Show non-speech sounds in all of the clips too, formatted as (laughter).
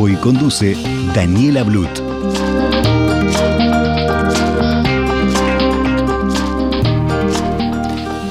Hoy conduce Daniela Blut.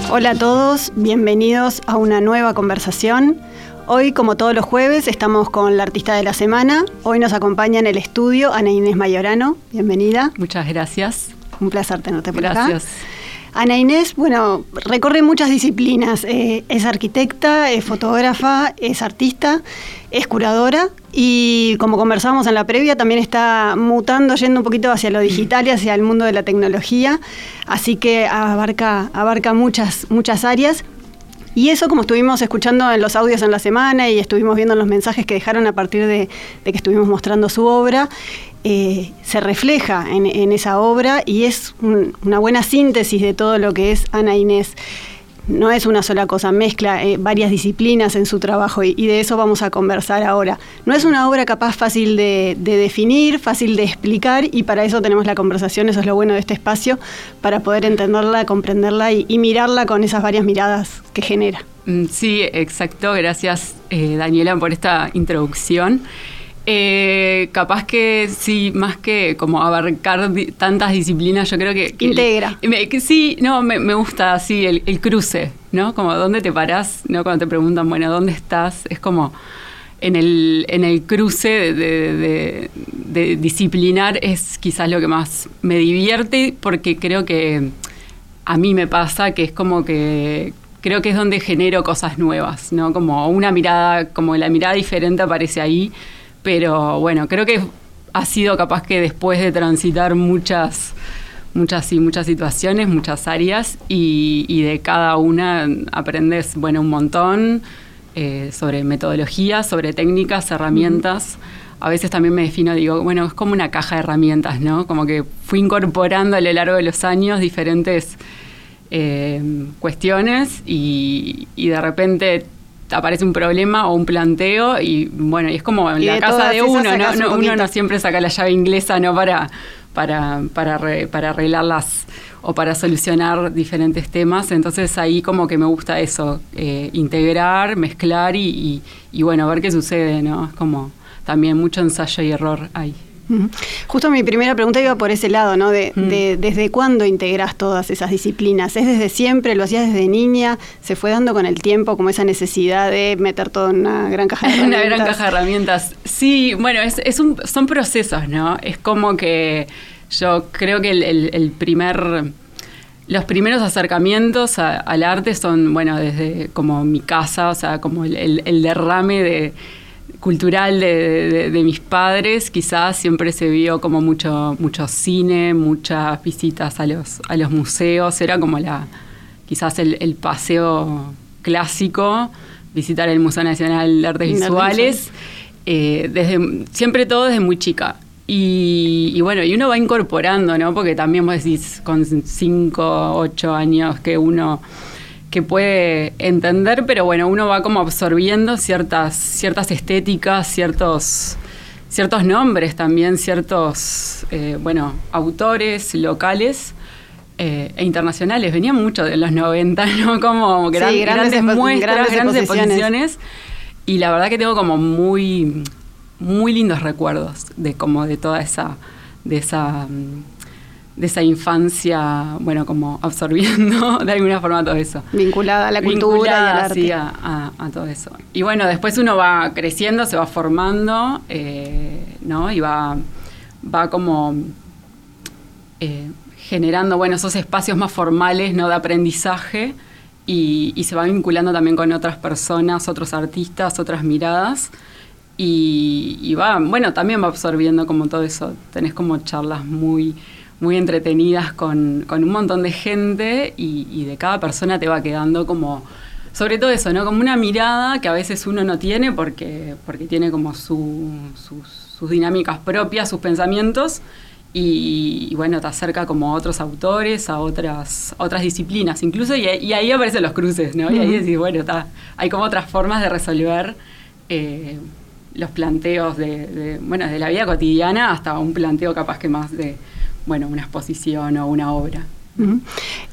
Hola a todos, bienvenidos a una nueva conversación. Hoy, como todos los jueves, estamos con la artista de la semana. Hoy nos acompaña en el estudio Ana Inés Mayorano. Bienvenida. Muchas gracias. Un placer tenerte por acá. Gracias. Ana Inés, bueno, recorre muchas disciplinas. Eh, es arquitecta, es fotógrafa, es artista, es curadora y como conversábamos en la previa, también está mutando, yendo un poquito hacia lo digital y hacia el mundo de la tecnología. Así que abarca, abarca muchas, muchas áreas. Y eso, como estuvimos escuchando en los audios en la semana y estuvimos viendo los mensajes que dejaron a partir de, que estuvimos mostrando su obra, eh, se refleja en, esa obra y es una buena síntesis de todo lo que es Ana Inés. No es una sola cosa, mezcla eh, varias disciplinas en su trabajo y, de eso vamos a conversar ahora. No es una obra capaz fácil de, definir, fácil de explicar y para eso tenemos la conversación, eso es lo bueno de este espacio, para poder entenderla, comprenderla y, mirarla con esas varias miradas que genera. Mm, sí, exacto. Gracias, eh, Daniela, por esta introducción. Eh, capaz que sí, más que como abarcar tantas disciplinas, yo creo que... Integra. sí, no, me, gusta así el, cruce, ¿no? Como dónde te parás, ¿no? Cuando te preguntan, bueno, ¿dónde estás? Es como en el, en el cruce de, disciplinar es quizás lo que más me divierte porque creo que a mí me pasa que es como que creo que es donde genero cosas nuevas, ¿no? Como una mirada, como la mirada diferente aparece ahí pero bueno, creo que ha sido capaz que después de transitar muchas, muchas y muchas situaciones, muchas áreas, y, de cada una aprendes, bueno, un montón eh, sobre metodología, sobre técnicas, herramientas. A veces también me defino, digo, bueno, es como una caja de herramientas, ¿no? Como que fui incorporando a lo largo de los años diferentes eh, cuestiones y, y de repente aparece un problema o un planteo y bueno, y es como en la casa de uno, ¿no? uno no siempre saca la llave inglesa, ¿no? Para, para, para, para arreglarlas o para solucionar diferentes temas. Entonces ahí como que me gusta eso, eh, integrar, mezclar y, y, y, bueno, ver qué sucede, ¿no? Es como también mucho ensayo y error ahí. Justo mi primera pregunta iba por ese lado, ¿no? De, ¿Desde cuándo integras todas esas disciplinas? ¿Es desde siempre? ¿Lo hacías desde niña? ¿Se fue dando con el tiempo como esa necesidad de meter todo en una gran caja de (laughs) herramientas? una gran caja de herramientas. Sí, bueno, es, un, son procesos, ¿no? Es como que yo creo que el, primer... Los primeros acercamientos al arte son, bueno, desde como mi casa, o sea, como el derrame de cultural de, mis padres, quizás siempre se vio como mucho, mucho cine, muchas visitas a los, a los museos, era como la quizás el, paseo clásico, visitar el Museo Nacional de Artes Visuales, eh, desde, siempre todo desde muy chica. Y, y, bueno, y uno va incorporando, ¿no? Porque también vos decís con 5, 8 años que uno que puede entender, pero bueno, uno va como absorbiendo ciertas, ciertas estéticas, ciertos, ciertos nombres también, ciertos, eh, bueno, autores locales eh, e internacionales. Venían mucho de los 90, (laughs) ¿no? Como grandes, grandes, muestras, grandes, exposiciones. Y la verdad que tengo como muy, muy lindos recuerdos de como de toda esa, de esa de esa infancia, bueno, como absorbiendo (laughs) de alguna forma todo eso. Vinculada a la cultura y al arte. Sí, a, todo eso. Y bueno, después uno va creciendo, se va formando, eh, ¿no? Y va, va como eh, generando, bueno, esos espacios más formales, ¿no? De aprendizaje y, se va vinculando también con otras personas, otros artistas, otras miradas. Y, y va, bueno, también va absorbiendo como todo eso. Tenés como charlas muy muy entretenidas con, un montón de gente y, de cada persona te va quedando como sobre todo eso, ¿no? Como una mirada que a veces uno no tiene porque, porque tiene como su, sus, sus dinámicas propias, sus pensamientos, y, y, bueno, te acerca como a otros autores, a otras, otras disciplinas, incluso, y, y ahí aparecen los cruces, ¿no? Y ahí decís, bueno, está, hay como otras formas de resolver eh, los planteos de, de, bueno, de la vida cotidiana hasta un planteo capaz que más de, bueno, una exposición o una obra.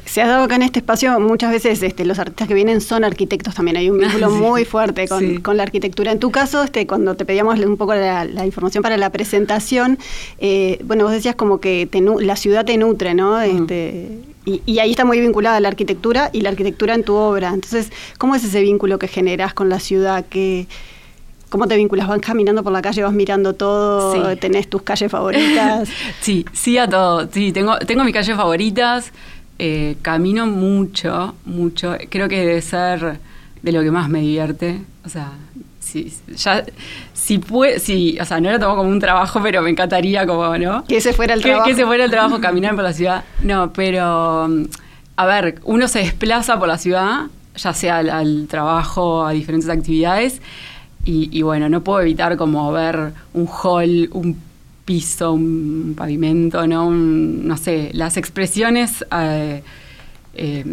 Se ha dado acá en este espacio muchas veces este, los artistas que vienen son arquitectos también, hay un (laughs) vínculo sí. muy fuerte con, sí. con, la arquitectura. En tu caso, este, cuando te pedíamos un poco la, la información para la presentación, eh, bueno, vos decías como que te, la ciudad te nutre, ¿no? Este, y, y, ahí está muy vinculada la arquitectura y la arquitectura en tu obra. Entonces, ¿cómo es ese vínculo que generas con la ciudad? que ¿Cómo te vinculas? ¿Vas caminando por la calle, vas mirando todo? Sí. ¿Tenés tus calles favoritas? (laughs) sí, sí a todo. Sí, tengo, tengo mis calles favoritas. Eh, camino mucho, mucho. Creo que debe ser de lo que más me divierte. O sea, si, ya, si puede, si, o sea, no lo tomo como un trabajo, pero me encantaría como, ¿no? Que ese fuera el que, trabajo. Que ese fuera el trabajo, (laughs) caminar por la ciudad. No, pero, a ver, uno se desplaza por la ciudad, ya sea al, al trabajo, a diferentes actividades, y, bueno, no puedo evitar como ver un hall, un piso, un pavimento, ¿no? Un, no sé, las expresiones eh, eh,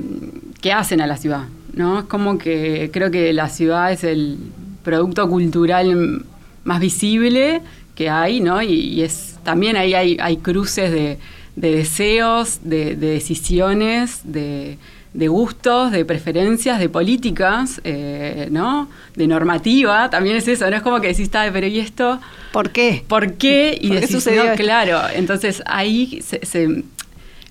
que hacen a la ciudad, ¿no? Es como que creo que la ciudad es el producto cultural más visible que hay, ¿no? Y, es también ahí hay, hay cruces de, de deseos, de, de decisiones, de de gustos, de preferencias, de políticas, eh, ¿no? De normativa, también es eso, no es como que decís, pero ¿y esto? ¿Por qué? ¿Por qué? (laughs) Y ¿Por decís, qué sucedió no, claro, entonces ahí se, se,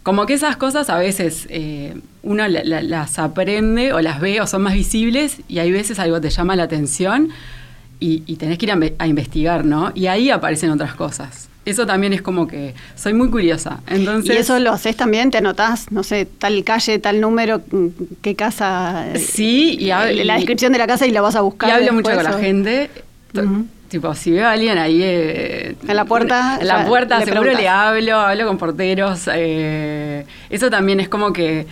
como que esas cosas a veces eh, uno la, la, las aprende o las ve o son más visibles y hay veces algo te llama la atención y, y tenés que ir a, a investigar, ¿no? Y ahí aparecen otras cosas eso también es como que soy muy curiosa. Entonces, ¿Y eso lo haces también? ¿Te anotás, no sé, tal calle, tal número, qué casa? Sí, y, y la descripción de la casa y la vas a buscar. Y hablo mucho con la gente. Uh -huh. Tipo, si veo a alguien ahí... Eh, en la puerta. En la puerta, le seguro preguntas. le hablo, hablo con porteros. Eh, eso también es como que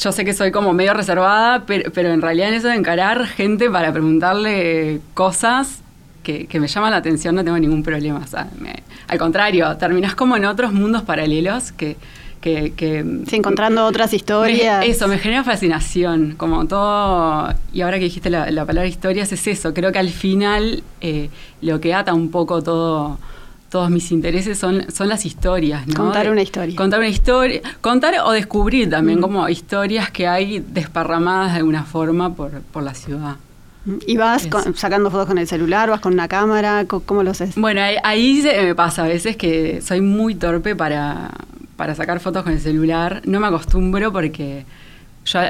yo sé que soy como medio reservada, pero, pero, en realidad en eso de encarar gente para preguntarle cosas que, que, me llama la atención, no tengo ningún problema. O sea, me, al contrario, terminás como en otros mundos paralelos que... que, que sí, encontrando otras historias. Me, eso, me genera fascinación, como todo... Y ahora que dijiste la, la palabra historias, es eso. Creo que al final eh, lo que ata un poco todo todos mis intereses son, son las historias, ¿no? Contar una historia. Contar una historia, contar o descubrir también mm. como historias que hay desparramadas de alguna forma por, por la ciudad. ¿Y vas con, sacando fotos con el celular? ¿Vas con una cámara? ¿Cómo lo haces? Bueno, ahí, ahí se me pasa a veces que soy muy torpe para, para sacar fotos con el celular. No me acostumbro porque yo,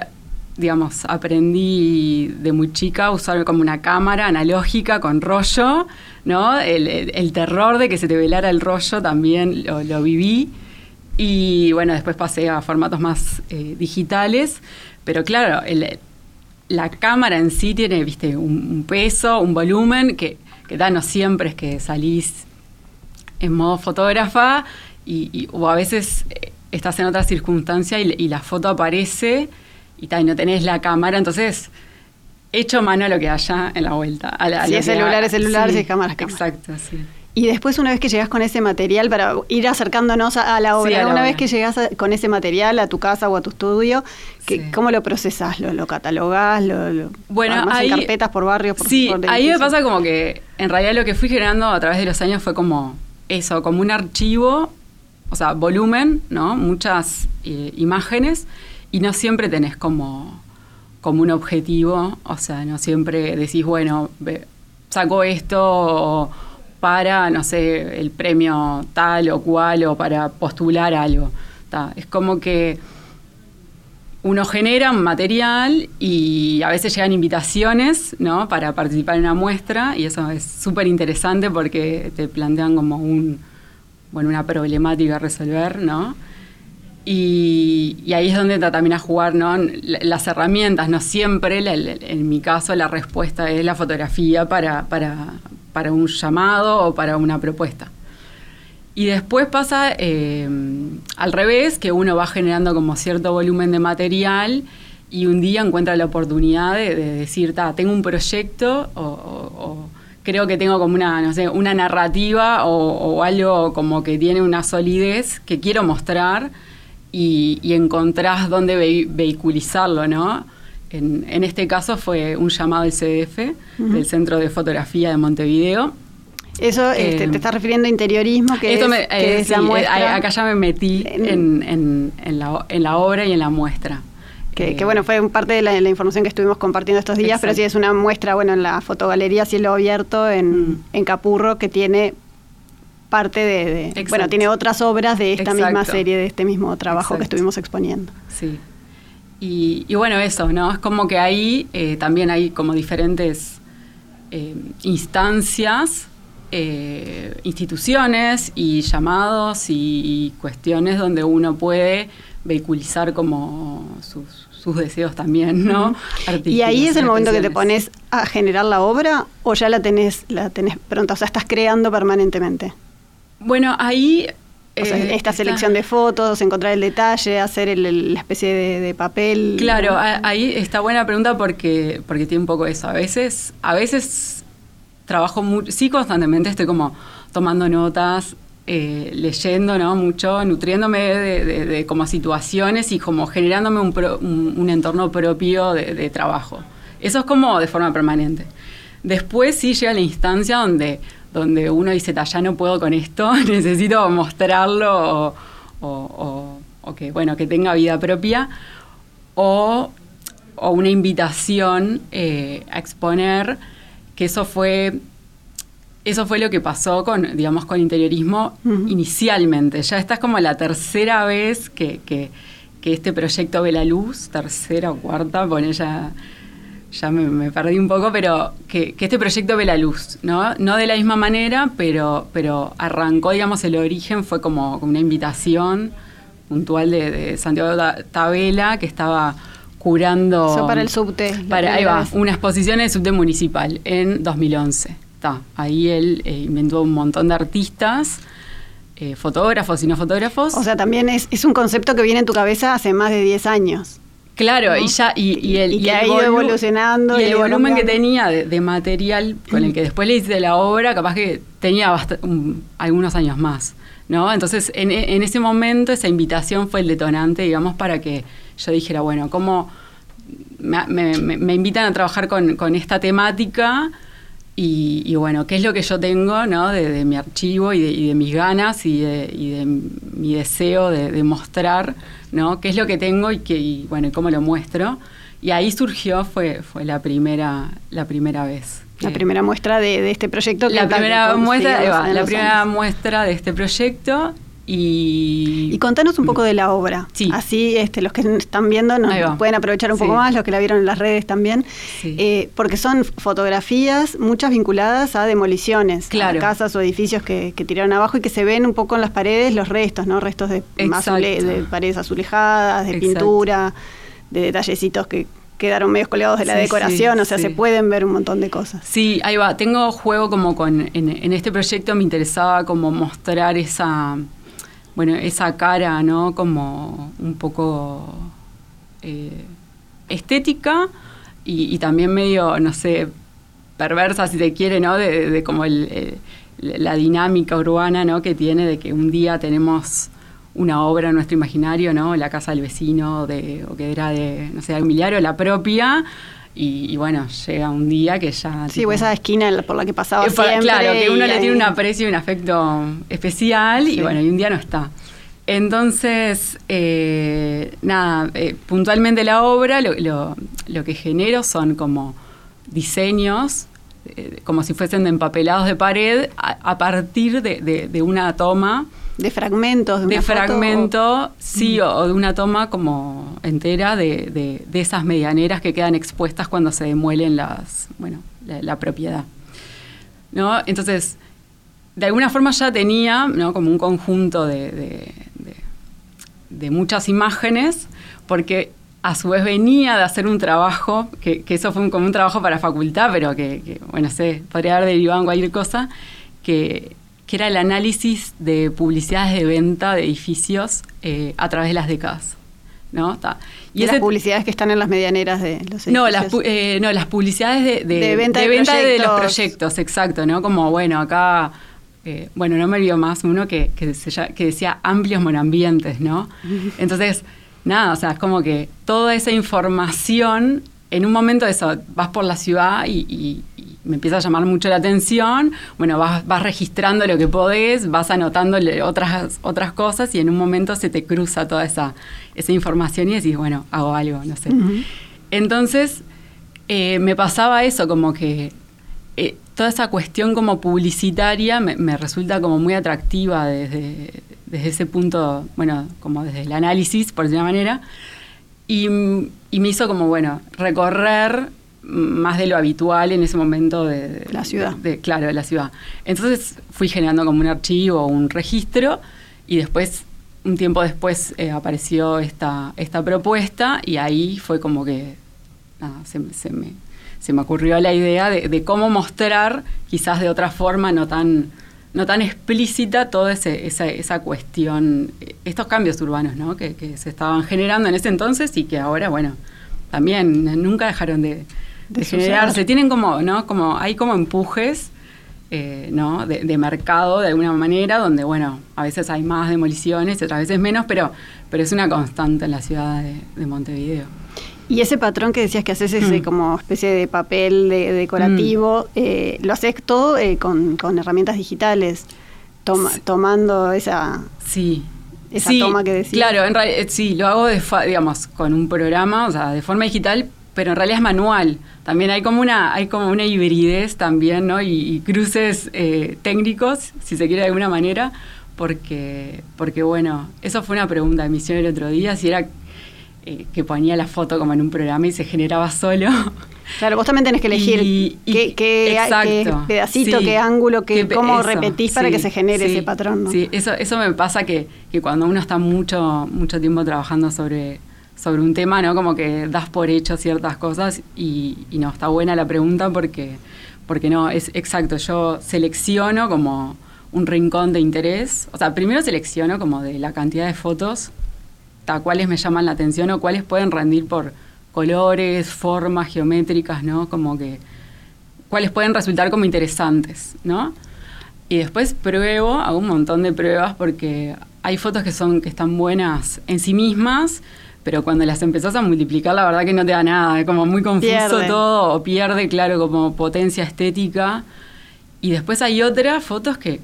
digamos, aprendí de muy chica a usar como una cámara analógica con rollo, ¿no? El, el, el terror de que se te velara el rollo también lo, lo, viví. Y bueno, después pasé a formatos más eh, digitales. Pero claro, el, la cámara en sí tiene, viste, un, un peso, un volumen que, que da, no siempre es que salís en modo fotógrafa y, y o a veces eh, estás en otra circunstancia y, y la foto aparece y, tal, y, no tenés la cámara, entonces echo mano a lo que haya en la vuelta. A la, si es celular, es celular, si es cámara, es cámara. Exacto, sí. Y después, una vez que llegas con ese material, para ir acercándonos a, a la obra, sí, a la una obra. vez que llegas a, con ese material a tu casa o a tu estudio, que, sí. ¿cómo lo procesas? ¿Lo, lo catalogás? ¿Lo, lo bueno, ahí, en carpetas por barrios? Por, sí, por ahí me pasa como que en realidad lo que fui generando a través de los años fue como eso, como un archivo, o sea, volumen, ¿no? Muchas eh, imágenes y no siempre tenés como, como un objetivo, o sea, no siempre decís, bueno, saco esto o para, no sé, el premio tal o cual o para postular algo. Ta, es como que uno genera un material y a veces llegan invitaciones ¿no? para participar en una muestra y eso es súper interesante porque te plantean como un, bueno, una problemática a resolver, ¿no? Y, ahí es donde también a jugar ¿no? las herramientas, no siempre, la, la, en mi caso la respuesta es la fotografía para, para, para un llamado o para una propuesta. Y después pasa eh, al revés, que uno va generando como cierto volumen de material y un día encuentra la oportunidad de, decir, tengo un proyecto o, creo que tengo como una, no sé, una narrativa o, algo como que tiene una solidez que quiero mostrar y, encontrás dónde vehiculizarlo, ¿no? En, este caso fue un llamado del CDF, del Centro de Fotografía de Montevideo. Eso este, eh, te está refiriendo a interiorismo, que, es, eh, la muestra. acá ya me metí en, la, obra y en la muestra. Que, eh, bueno, fue parte de la, información que estuvimos compartiendo estos días, pero sí es una muestra, bueno, en la fotogalería Cielo Abierto en, mm. en Capurro, que tiene parte de, bueno, tiene otras obras de esta misma serie, de este mismo trabajo que estuvimos exponiendo. Sí. Y, bueno, eso, ¿no? Es como que ahí eh, también hay como diferentes eh, instancias, eh, instituciones y llamados y, cuestiones donde uno puede vehiculizar como sus, deseos también, ¿no? Y ahí es el momento que te pones a generar la obra o ya la tenés, la tenés pronta, o sea, estás creando permanentemente. Bueno, ahí o sea, eh, esta selección de fotos, encontrar el detalle, hacer la especie de, papel. Claro, ahí está buena pregunta porque, porque tiene un poco eso. A veces, a veces trabajo muy, sí constantemente estoy como tomando notas, eh, leyendo ¿no? mucho, nutriéndome de, como situaciones y como generándome un, un, entorno propio de, trabajo. Eso es como de forma permanente. Después sí llega la instancia donde donde uno dice, ya no puedo con esto, (laughs) necesito mostrarlo o, que, bueno, que tenga vida propia, o, una invitación eh, a exponer, que eso fue, eso fue lo que pasó con, digamos, con interiorismo inicialmente. Ya esta es como la tercera vez que, que, que este proyecto ve la luz, tercera o cuarta, pone ya ya me, perdí un poco, pero que, este proyecto ve la luz, ¿no? No de la misma manera, pero, pero arrancó, digamos, el origen fue como, una invitación puntual de, Santiago Tabela, que estaba curando... Eso para el subte. Para, ahí va, una exposición en el subte municipal en 2011. Está, ahí él eh, inventó un montón de artistas. Eh, fotógrafos y no fotógrafos. O sea, también es, es un concepto que viene en tu cabeza hace más de 10 años. Claro, y ya, y, el, y, ha ido evolucionando. Y, el volumen que tenía de, material con el que después le hice la obra, capaz que tenía algunos años más. ¿no? Entonces, en, ese momento, esa invitación fue el detonante, digamos, para que yo dijera, bueno, ¿cómo me, invitan a trabajar con, con esta temática? Y, bueno, ¿qué es lo que yo tengo ¿no? de, mi archivo y de, mis ganas y de, mi deseo de, mostrar ¿no? qué es lo que tengo y, que, bueno, cómo lo muestro? Y ahí surgió, fue, fue la, primera, la primera vez. La primera muestra de, este proyecto. la primera muestra, la primera muestra de este proyecto y, contanos un poco de la obra. Así este, los que están viendo nos pueden aprovechar un poco más, los que la vieron en las redes también. Eh, porque son fotografías, muchas vinculadas a demoliciones, a casas o edificios que, tiraron abajo y que se ven un poco en las paredes los restos, ¿no? Restos de, de paredes azulejadas, de pintura, de detallecitos que quedaron medio colgados de la decoración, o sea, se pueden ver un montón de cosas. Sí, ahí va. Tengo juego como con, en este proyecto me interesaba como mostrar esa bueno, esa cara, ¿no? Como un poco eh, estética y, también medio, no sé, perversa, si se quiere, ¿no? De, como la dinámica urbana, ¿no? Que tiene de que un día tenemos una obra en nuestro imaginario, ¿no? La casa del vecino, de, o que era de, no sé, de la propia, y, bueno, llega un día que ya... Sí, o esa esquina por la que pasaba siempre. Claro, que uno le tiene un aprecio y un afecto especial y bueno, y un día no está. Entonces, eh, nada, eh, puntualmente la obra lo, lo, que genero son como diseños, eh, como si fuesen empapelados de pared, a, partir de, una toma de fragmentos de, una fragmento sí o, de una toma como entera de, esas medianeras que quedan expuestas cuando se demuelen las bueno la, propiedad no entonces de alguna forma ya tenía ¿no? como un conjunto de, de, muchas imágenes porque a su vez venía de hacer un trabajo, que, eso fue como un trabajo para facultad, pero que, bueno, sé, podría haber derivado en cualquier cosa, que que era el análisis de publicidades de venta de edificios eh, a través de las décadas. ¿no? Y, esas publicidades que están en las medianeras de los no las, eh, no, las publicidades de, venta, de, de, los proyectos, exacto, ¿no? Como, bueno, acá, eh, bueno, no me vio más uno que, que, que decía amplios monambientes, ¿no? (laughs) Entonces, nada, o sea, es como que toda esa información, en un momento de eso, vas por la ciudad y me empieza a llamar mucho la atención, bueno, vas, vas registrando lo que podés, vas anotando otras, otras cosas y en un momento se te cruza toda esa, esa información y decís, bueno, hago algo, no sé. Entonces, eh, me pasaba eso, como que eh, toda esa cuestión como publicitaria me, resulta como muy atractiva desde, desde, ese punto, bueno, como desde el análisis, por decir una manera, y, y me hizo como, bueno, recorrer más de lo habitual en ese momento de, la ciudad. De, claro, de la ciudad. Entonces fui generando como un archivo, un registro, y después, un tiempo después, eh, apareció esta, esta propuesta, y ahí fue como que se, me, se, me, ocurrió la idea de, cómo mostrar, quizás de otra forma, no tan no tan explícita toda esa, esa, cuestión, estos cambios urbanos ¿no? que, que se estaban generando en ese entonces y que ahora, bueno, también nunca dejaron de, de, generarse. Tienen como, ¿no? Como, hay como empujes, eh, ¿no? De, mercado de alguna manera, donde, bueno, a veces hay más demoliciones, otras veces menos, pero, pero es una constante en la ciudad de, Montevideo. Y ese patrón que decías que haces ese mm. como especie de papel decorativo, mm. eh, lo haces todo eh, con, herramientas digitales, tomando esa, sí. esa toma que decías. Claro, en realidad, sí, lo hago de digamos, con un programa, o sea, de forma digital, pero en realidad es manual. También hay como una, hay como una hibridez también, ¿no? Y, cruces eh, técnicos, si se quiere de alguna manera, porque, porque bueno, eso fue una pregunta de misión el otro día, si era eh, que ponía la foto como en un programa y se generaba solo. Claro, vos también tenés que elegir qué, qué, pedacito, qué ángulo, qué, cómo repetís para que se genere ese patrón. ¿no? Sí, eso, eso me pasa que, que cuando uno está mucho, mucho tiempo trabajando sobre sobre un tema, ¿no? Como que das por hecho ciertas cosas y, no, está buena la pregunta porque, porque no, es exacto, yo selecciono como un rincón de interés, o sea, primero selecciono como de la cantidad de fotos, a cuáles me llaman la atención o cuáles pueden rendir por colores, formas geométricas, ¿no? Como que cuáles pueden resultar como interesantes, ¿no? Y después pruebo, hago un montón de pruebas porque hay fotos que son que están buenas en sí mismas, pero cuando las empezás a multiplicar, la verdad que no te da nada, es como muy confuso todo, o pierde, claro, como potencia estética. Y después hay otras fotos que,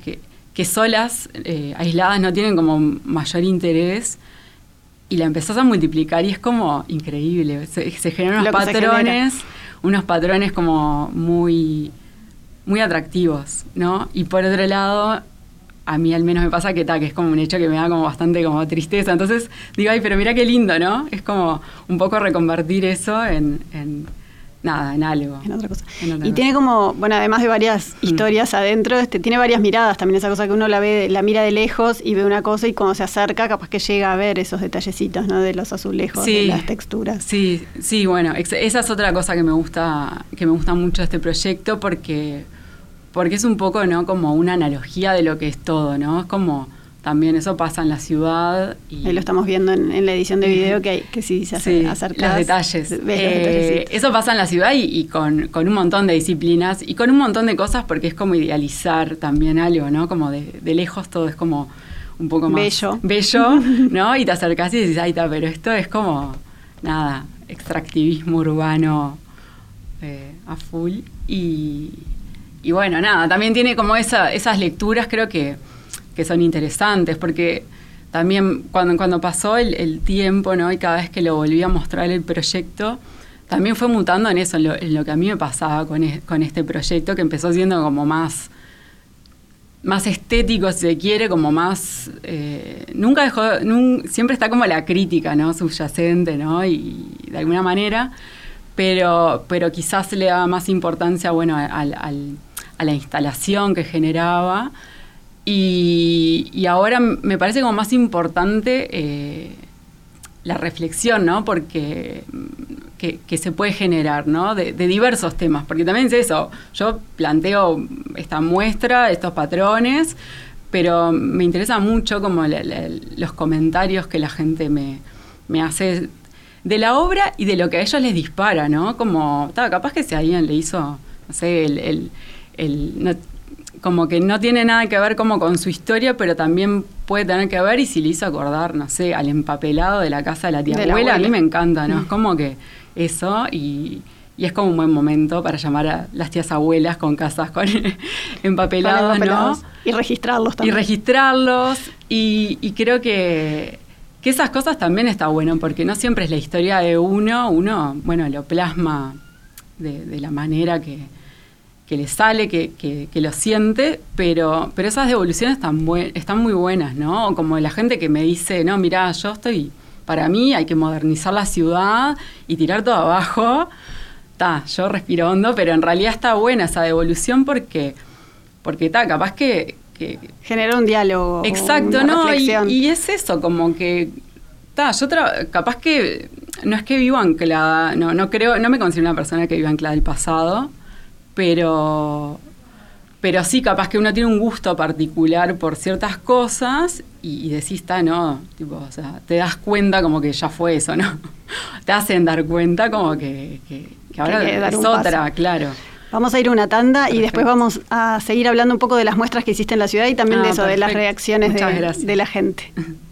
que, solas, eh, aisladas, no tienen como mayor interés. Y la empezás a multiplicar y es como increíble. Se, generan unos patrones, unos patrones como muy, muy atractivos, ¿no? Y por otro lado, a mí al menos me pasa que, ta, que es como un hecho que me da como bastante como tristeza. Entonces digo, ay, pero mira qué lindo, ¿no? Es como un poco reconvertir eso en, nada, en algo. En otra cosa. y tiene como, bueno, además de varias mm. historias adentro, este, tiene varias miradas también, esa cosa que uno la ve, la mira de lejos y ve una cosa y cuando se acerca capaz que llega a ver esos detallecitos, ¿no? De los azulejos, de las texturas. Sí, sí, bueno, esa es otra cosa que me gusta, que me gusta mucho de este proyecto porque porque es un poco, ¿no? Como una analogía de lo que es todo, ¿no? Es como también eso pasa en la ciudad. Y Ahí lo estamos viendo en, la edición de video que, hay, que sí se hace Los detalles. Eh, eso pasa en la ciudad y, con, un montón de disciplinas y con un montón de cosas porque es como idealizar también algo, ¿no? Como de, lejos todo es como un poco más bello, bello (laughs) ¿no? Y te acercas y dices, ay, está, pero esto es como, nada, extractivismo urbano eh, a full y y bueno, nada, también tiene como esa, esas lecturas creo que, son interesantes, porque también cuando, cuando pasó el, tiempo, ¿no? Y cada vez que lo volví a mostrar el proyecto, también fue mutando en eso, en lo, que a mí me pasaba con, con, este proyecto, que empezó siendo como más, más estético, si se quiere, como más... Eh, nunca dejó, siempre está como la crítica, ¿no? Subyacente, ¿no? Y, de alguna manera, pero, pero quizás le da más importancia, bueno, al a la instalación que generaba. Y, ahora me parece como más importante eh, la reflexión, ¿no? Porque que, se puede generar, ¿no? De, diversos temas, porque también es eso, yo planteo esta muestra, estos patrones, pero me interesa mucho como los comentarios que la gente me, me hace de la obra y de lo que a ellos les dispara, ¿no? Como, capaz que si alguien le hizo, no sé, el, como que no tiene nada que ver como con su historia, pero también puede tener que ver y si le hizo acordar, no sé, al empapelado de la casa de la tía abuela, a mí me encanta, ¿no? Es como que eso y, y, es como un buen momento para llamar a las tías abuelas con casas con (laughs) empapelados, ¿no? Y registrarlos también. Y registrarlos y, y creo que que esas cosas también está bueno, porque no siempre es la historia de uno, uno, bueno, lo plasma de, la manera que, le sale, que, lo siente, pero, pero esas devoluciones están, están muy buenas, ¿no? Como la gente que me dice, no, mira, yo estoy, para mí hay que modernizar la ciudad y tirar todo abajo. Está, yo respiro hondo, pero en realidad está buena esa devolución porque, porque está, capaz que, Genera un diálogo. Exacto, ¿no? Y, es eso, como que. Ta, yo capaz que. No es que vivo anclada, no, no creo, no me considero una persona que viva anclada del pasado, pero. Pero sí, capaz que uno tiene un gusto particular por ciertas cosas y, decís, está, no, tipo, o sea, te das cuenta como que ya fue eso, ¿no? (laughs) te hacen dar cuenta como que, que, ahora es otra, claro. Vamos a ir a una tanda y después vamos a seguir hablando un poco de las muestras que hiciste en la ciudad y también de ah, eso, de las reacciones de la gente. (laughs)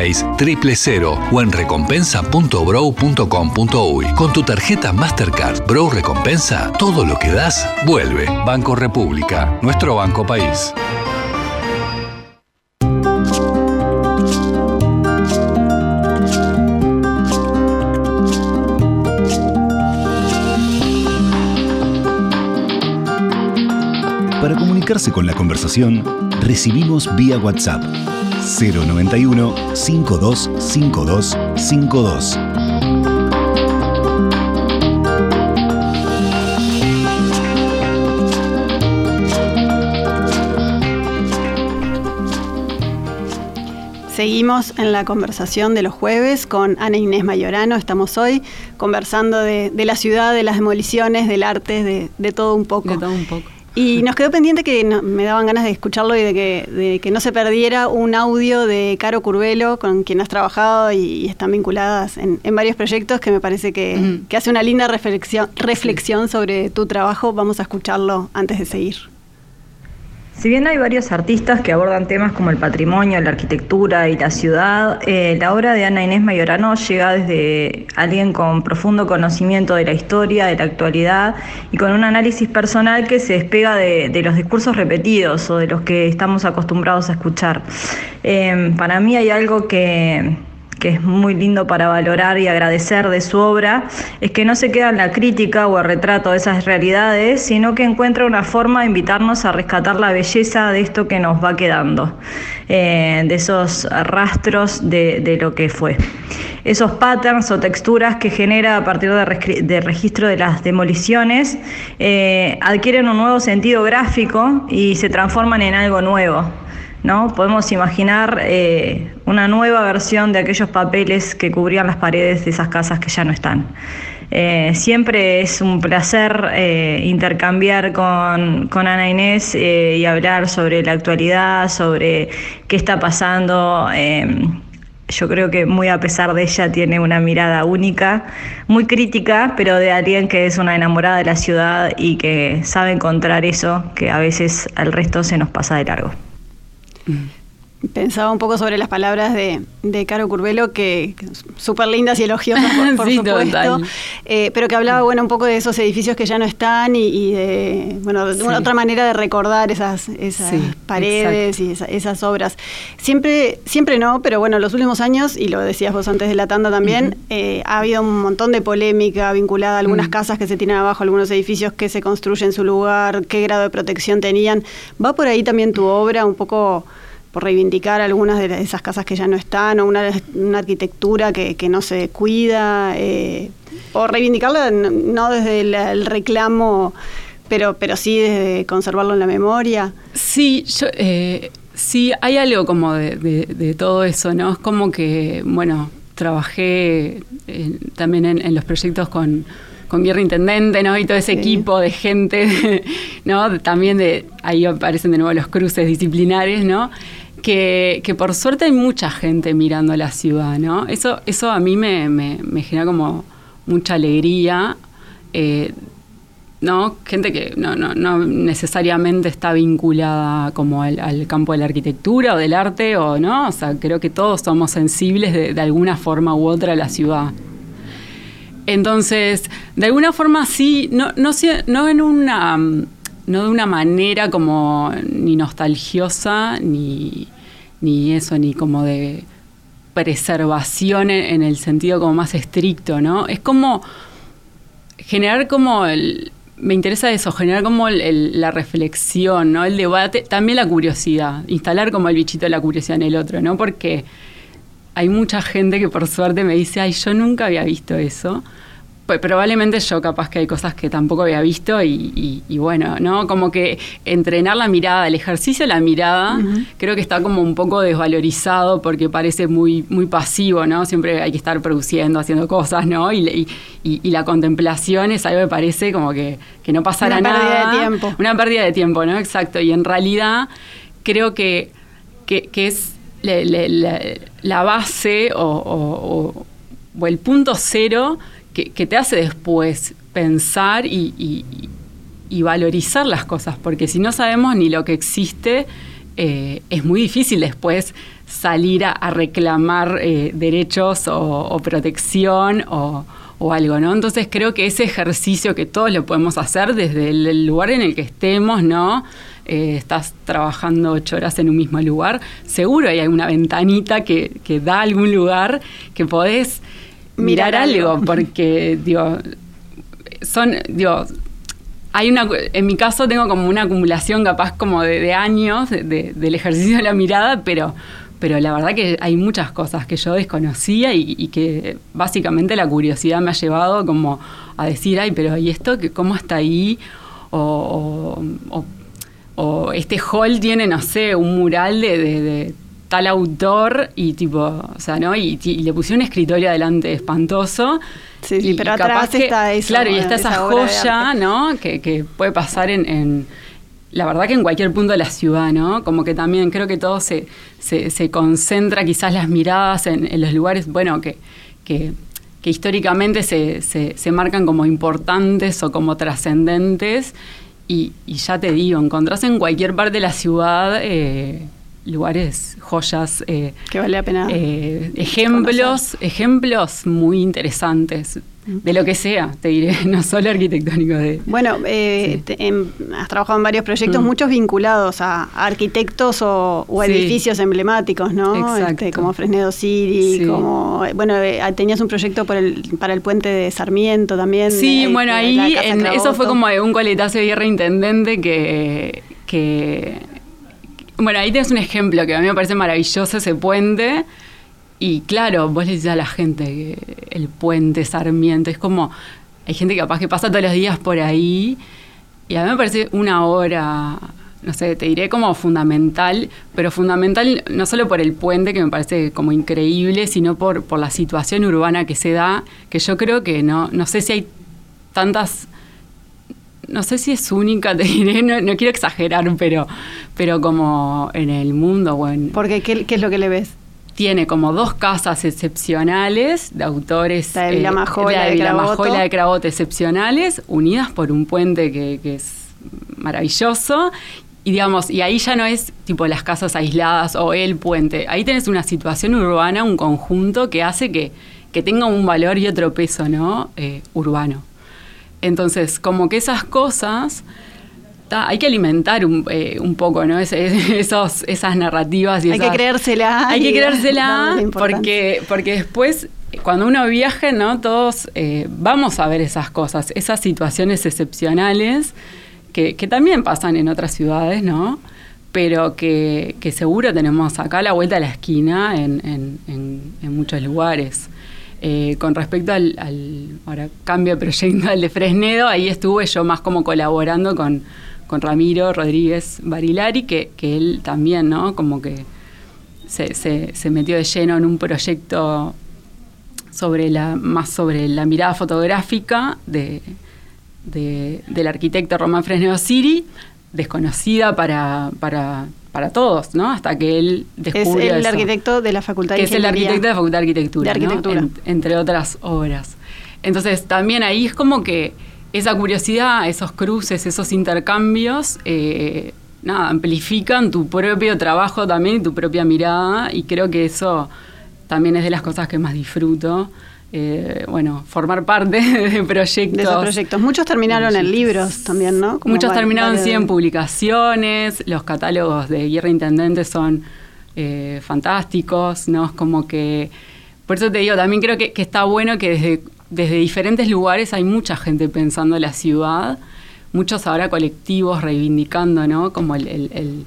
1996 triple cero o en recompensa.brow.com.uy. Con tu tarjeta Mastercard Brow Recompensa, todo lo que das vuelve. Banco República, nuestro banco país. Para comunicarse con la conversación, recibimos vía WhatsApp 091 5252 52. Seguimos en la conversación de los jueves con Ana Inés Mayorano. Estamos hoy conversando de, la ciudad, de las demoliciones, del arte, de, de todo un poco. De todo un poco. Y nos quedó pendiente que me daban ganas de escucharlo y de que, de que, no se perdiera un audio de Caro Curvelo, con quien has trabajado y, están vinculadas en, varios proyectos, que me parece que, hace una linda reflexión, reflexión sobre tu trabajo. Vamos a escucharlo antes de seguir. Si bien hay varios artistas que abordan temas como el patrimonio, la arquitectura y la ciudad, eh, la obra de Ana Inés Mayorano llega desde alguien con profundo conocimiento de la historia, de la actualidad y con un análisis personal que se despega de, los discursos repetidos o de los que estamos acostumbrados a escuchar. Eh, para mí hay algo que que es muy lindo para valorar y agradecer de su obra, es que no se queda en la crítica o el retrato de esas realidades, sino que encuentra una forma de invitarnos a rescatar la belleza de esto que nos va quedando, eh, de esos rastros de, lo que fue. Esos patterns o texturas que genera a partir del registro de las demoliciones eh, adquieren un nuevo sentido gráfico y se transforman en algo nuevo. ¿No? Podemos imaginar eh, una nueva versión de aquellos papeles que cubrían las paredes de esas casas que ya no están. Eh, siempre es un placer eh, intercambiar con, con, Ana Inés y hablar sobre la actualidad, sobre qué está pasando. yo creo que muy a pesar de ella tiene una mirada única, muy crítica, pero de alguien que es una enamorada de la ciudad y que sabe encontrar eso que a veces al resto se nos pasa de largo. Mm. Pensaba un poco sobre las palabras de, de Caro Curvelo, que súper lindas y elogiosas, por, (laughs) supuesto, eh, pero que hablaba bueno un poco de esos edificios que ya no están y, de bueno de otra manera de recordar esas, esas paredes y esas obras. Siempre, siempre no, pero bueno, los últimos años, y lo decías vos antes de la tanda también, eh, ha habido un montón de polémica vinculada a algunas mm. casas que se tiran abajo, algunos edificios que se construyen en su lugar, qué grado de protección tenían. ¿Va por ahí también tu obra un poco? Por reivindicar algunas de esas casas que ya no están, o una, una arquitectura que, que, no se cuida, eh, o reivindicarla no desde el, reclamo, pero, pero sí desde conservarlo en la memoria. Sí, yo, eh, sí, hay algo como de, de, todo eso, ¿no? Es como que, bueno, trabajé también en, los proyectos con con Guerra Intendente, ¿no? Y todo ese equipo de gente, (laughs) ¿no? También de, ahí aparecen de nuevo los cruces disciplinares, ¿no? Que, por suerte hay mucha gente mirando la ciudad, ¿no? Eso, eso a mí me, genera como mucha alegría. Eh, ¿no? Gente que no, no, no, necesariamente está vinculada como al, campo de la arquitectura o del arte, o no, o sea, creo que todos somos sensibles de, de alguna forma u otra a la ciudad. Entonces, de alguna forma sí, no, no, en una no de una manera como ni nostalgiosa, ni, ni eso, ni como de preservación en, el sentido como más estricto, ¿no? Es como generar como el, me interesa eso, generar como la reflexión, ¿no? El debate, también la curiosidad, instalar como el bichito de la curiosidad en el otro, ¿no? Porque hay mucha gente que por suerte me dice, ay, yo nunca había visto eso. Pues probablemente yo capaz que hay cosas que tampoco había visto y, bueno, ¿no? Como que entrenar la mirada, el ejercicio de la mirada, creo que está como un poco desvalorizado porque parece muy, muy pasivo, ¿no? Siempre hay que estar produciendo, haciendo cosas, ¿no? Y, la contemplación es algo que parece como que, no pasará nada. Una pérdida de tiempo. Una pérdida de tiempo, ¿no? Exacto. Y en realidad creo que, que, es la, base o, el punto cero que, te hace después pensar y, valorizar las cosas, porque si no sabemos ni lo que existe, eh, es muy difícil después salir a, reclamar eh, derechos o, protección o, algo, ¿no? Entonces creo que ese ejercicio que todos lo podemos hacer desde el, lugar en el que estemos, ¿no? Eh, estás trabajando ocho horas en un mismo lugar, seguro hay alguna ventanita que, que da algún lugar que podés mirar, algo, porque, digo, son, digo, hay una, en mi caso tengo como una acumulación capaz como de, años del ejercicio de la mirada, pero, pero la verdad que hay muchas cosas que yo desconocía y, que básicamente la curiosidad me ha llevado como a decir, ay, pero ¿y esto cómo está ahí? O, o, este hall tiene, no sé, un mural de tal autor y tipo, o sea, ¿no? Y, le pusieron un escritorio adelante espantoso. Sí, pero atrás está eso. Claro, y está esa, joya, ¿no? Que, puede pasar en, la verdad que en cualquier punto de la ciudad, ¿no? Como que también creo que todo se, se, concentra quizás las miradas en, los lugares, bueno, que, que, históricamente se, se, marcan como importantes o como trascendentes. Y, ya te digo, encontrás en cualquier parte de la ciudad eh, lugares, joyas. Eh, que vale la pena. Eh, ejemplos, ejemplos muy interesantes de lo que sea, te diré, (laughs) no solo arquitectónico. De, bueno, eh, has trabajado en varios proyectos, mm. muchos vinculados a, arquitectos o, edificios emblemáticos, ¿no? Este, como Fresnedo City, como, bueno, tenías un proyecto por el, para el puente de Sarmiento también. Sí, bueno, ahí eso fue como un coletazo de guerra intendente que, que bueno, ahí tienes un ejemplo que a mí me parece maravilloso ese puente. Y claro, vos le dices a la gente que el puente Sarmiento es como. Hay gente capaz que pasa todos los días por ahí. Y a mí me parece una obra, no sé, te diré como fundamental, pero fundamental no solo por el puente, que me parece como increíble, sino por, por la situación urbana que se da, que yo creo que no, no sé si hay tantas no sé si es única, (laughs) te diré, no, quiero exagerar, pero, pero como en el mundo, bueno. Porque, ¿qué, ¿qué es lo que le ves? Tiene como dos casas excepcionales de autores. La de Vilamajola eh, de, de Crabote excepcionales, unidas por un puente que, es maravilloso. Y digamos, y ahí ya no es tipo las casas aisladas o el puente. Ahí tenés una situación urbana, un conjunto que hace que, que tenga un valor y otro peso, ¿no? Eh, urbano. Entonces, como que esas cosas hay que alimentar un, eh, poco, ¿no? (laughs) esos, esas narrativas. Y hay que creérsela. Hay que creérsela (laughs) porque, porque después, cuando uno viaja, ¿no? Todos eh, vamos a ver esas cosas, esas situaciones excepcionales que, también pasan en otras ciudades, ¿no? pero que, seguro tenemos acá a la vuelta de la esquina en, muchos lugares. Eh, con respecto al, ahora cambio de proyecto (laughs) al de Fresnedo, ahí estuve yo más como colaborando con, Ramiro Rodríguez Barilari, que, que él también, ¿no? Como que se, se, metió de lleno en un proyecto sobre la, más sobre la mirada fotográfica de, del arquitecto Román Fresnedo Siri, desconocida para, para, para todos, ¿no? Hasta que él descubrió Es el arquitecto de la Facultad de que es el arquitecto de la Facultad de Arquitectura, de arquitectura. entre otras obras. Entonces, también ahí es como que esa curiosidad, esos cruces, esos intercambios, eh, nada, amplifican tu propio trabajo también y tu propia mirada, y creo que eso también es de las cosas que más disfruto. Eh, bueno, formar parte (laughs) de proyectos. De esos proyectos. Muchos terminaron en libros también, ¿no? muchos terminaron sí en publicaciones, los catálogos de Guerra Intendente son eh, fantásticos, ¿no? Es como que, por eso te digo, también creo que, está bueno que desde, desde diferentes lugares hay mucha gente pensando en la ciudad, muchos ahora colectivos reivindicando, ¿no? Como el,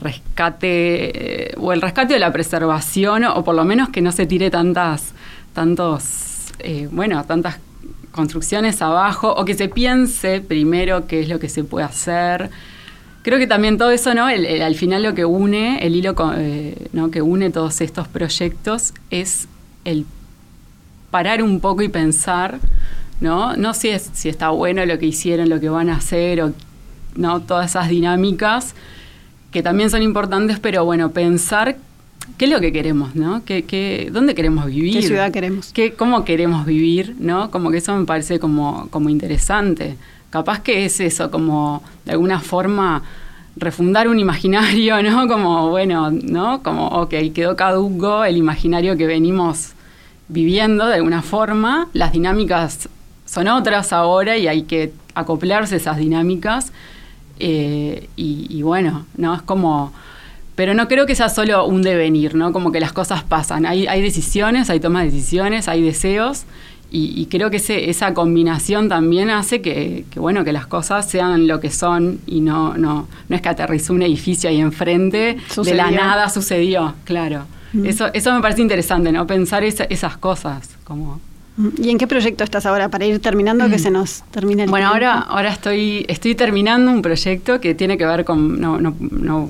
rescate, eh, o el rescate de la preservación, o por lo menos que no se tire tantas tantos, eh, bueno, tantas construcciones abajo, o que se piense primero qué es lo que se puede hacer. Creo que también todo eso, ¿no? al final lo que une, el hilo eh, que une todos estos proyectos es el parar un poco y pensar, ¿no? No si, es, si está bueno lo que hicieron, lo que van a hacer, o no todas esas dinámicas que también son importantes, pero bueno, pensar qué es lo que queremos, ¿no? ¿Qué, dónde queremos vivir? ¿Qué ciudad queremos? ¿Qué, ¿Cómo queremos vivir? ¿no? Como que eso me parece como, como interesante. Capaz que es eso, como de alguna forma refundar un imaginario, ¿no? Como, bueno, ¿no? Como, ok, quedó caduco el imaginario que venimos viviendo de alguna forma. Las dinámicas son otras ahora y hay que acoplarse esas dinámicas. Eh, y, y bueno, ¿no? Es como pero no creo que sea solo un devenir, ¿no? Como que las cosas pasan. Hay, hay decisiones, hay tomas de decisiones, hay deseos. Y, creo que ese, esa combinación también hace que, bueno, que las cosas sean lo que son y no, no, no es que aterrizó un edificio ahí enfrente, de la nada sucedió, claro. Mm. Eso, eso me parece interesante, ¿no? Pensar esas cosas, como... ¿Y en qué proyecto estás ahora para ir terminando que mm. se nos termine el Bueno, ahora ahora estoy estoy terminando un proyecto que tiene que ver con no, no, no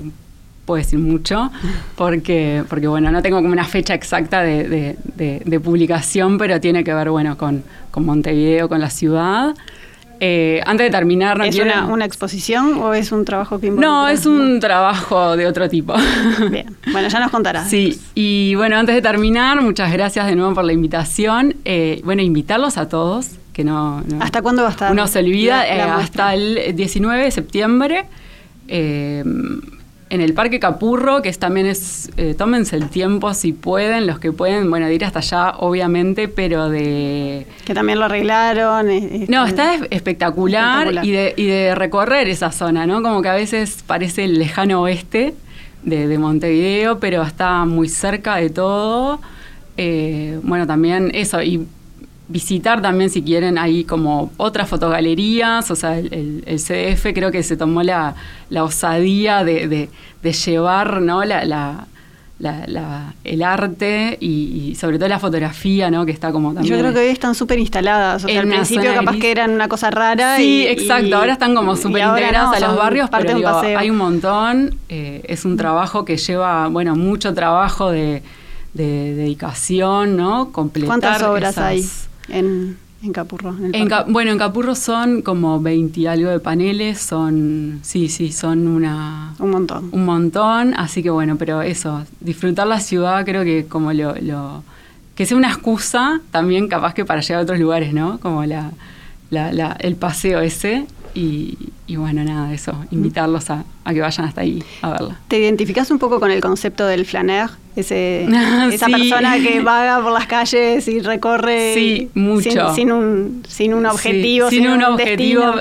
puedo decir mucho, porque, porque bueno, no tengo como una fecha exacta de, publicación, pero tiene que ver, bueno, con, con Montevideo, con la ciudad. Eh, antes de terminar, ¿Es una, exposición o es un trabajo que involucra? No, es un trabajo de otro tipo. (laughs) Bien, bueno, ya nos contarás. Sí, y bueno, antes de terminar, muchas gracias de nuevo por la invitación. Eh, bueno, invitarlos a todos, que no... ¿Hasta cuándo va a estar? Uno se olvida, eh, hasta el 19 de septiembre en el Parque Capurro, que es, también es, eh, tómense el tiempo si pueden, los que pueden, bueno, de ir hasta allá, obviamente, pero de... Que también lo arreglaron. no, está espectacular, Y, de, y, de, recorrer esa zona, ¿no? Como que a veces parece el lejano oeste de, de Montevideo, pero está muy cerca de todo. Eh, bueno, también eso, y visitar también si quieren ahí como otras fotogalerías, o sea, el, CDF creo que se tomó la, osadía de, llevar ¿no? la, el arte y, sobre todo la fotografía, ¿no? Que está como también... Yo creo que hoy están súper instaladas, o sea, al principio capaz que eran una cosa rara. Sí, exacto, ahora están como súper integradas a los barrios, pero digo, hay un montón, eh, es un trabajo que lleva, bueno, mucho trabajo de, dedicación, ¿no? Completar ¿Cuántas obras hay? En, Capurro? bueno, en Capurro son como 20 y algo de paneles, son, sí, sí, son una... Un montón. Un montón, así que bueno, pero eso, disfrutar la ciudad creo que como lo... lo que sea una excusa también capaz que para llegar a otros lugares, ¿no? Como la, la, el paseo ese y, bueno, nada, eso, invitarlos a, que vayan hasta ahí a verla. ¿Te identificas un poco con el concepto del flaner? Ese, (laughs) esa persona que vaga por las calles y recorre sí, mucho. Sin, un, sin un objetivo, sin, un, objetivo.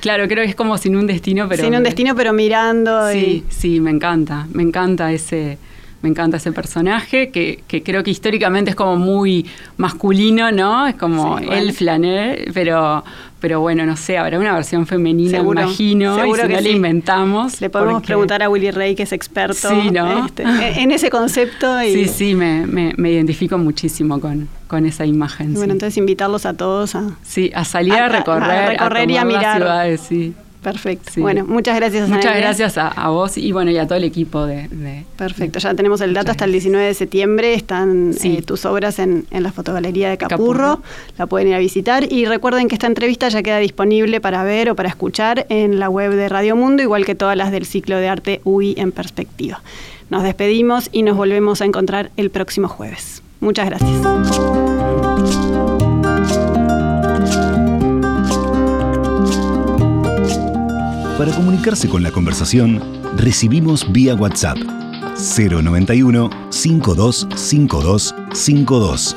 claro, creo que es como sin un destino, pero. Sin un destino, pero mirando. Sí, sí, me encanta. Me encanta ese. Me encanta ese personaje, que, que, creo que históricamente es como muy masculino, ¿no? Es como el flaner, pero, pero bueno, no sé, habrá una versión femenina, me imagino, seguro y si que no le inventamos. Le podemos preguntar a Willy Rey, que es experto este, en ese concepto. Y... Sí, sí, me, me, identifico muchísimo con, con esa imagen. Bueno, entonces invitarlos a todos a... Sí, a salir a, recorrer, a, recorrer y a mirar. ciudades, sí. Perfecto. Bueno, muchas gracias. Muchas gracias a, vos y bueno y a todo el equipo de. Perfecto. Ya tenemos el dato hasta el 19 de septiembre. Están eh, tus obras en, la fotogalería de Capurro. La pueden ir a visitar y recuerden que esta entrevista ya queda disponible para ver o para escuchar en la web de Radio Mundo, igual que todas las del ciclo de arte UI en perspectiva. Nos despedimos y nos volvemos a encontrar el próximo jueves. Muchas gracias. Para comunicarse con la conversación, recibimos vía WhatsApp 091 525252.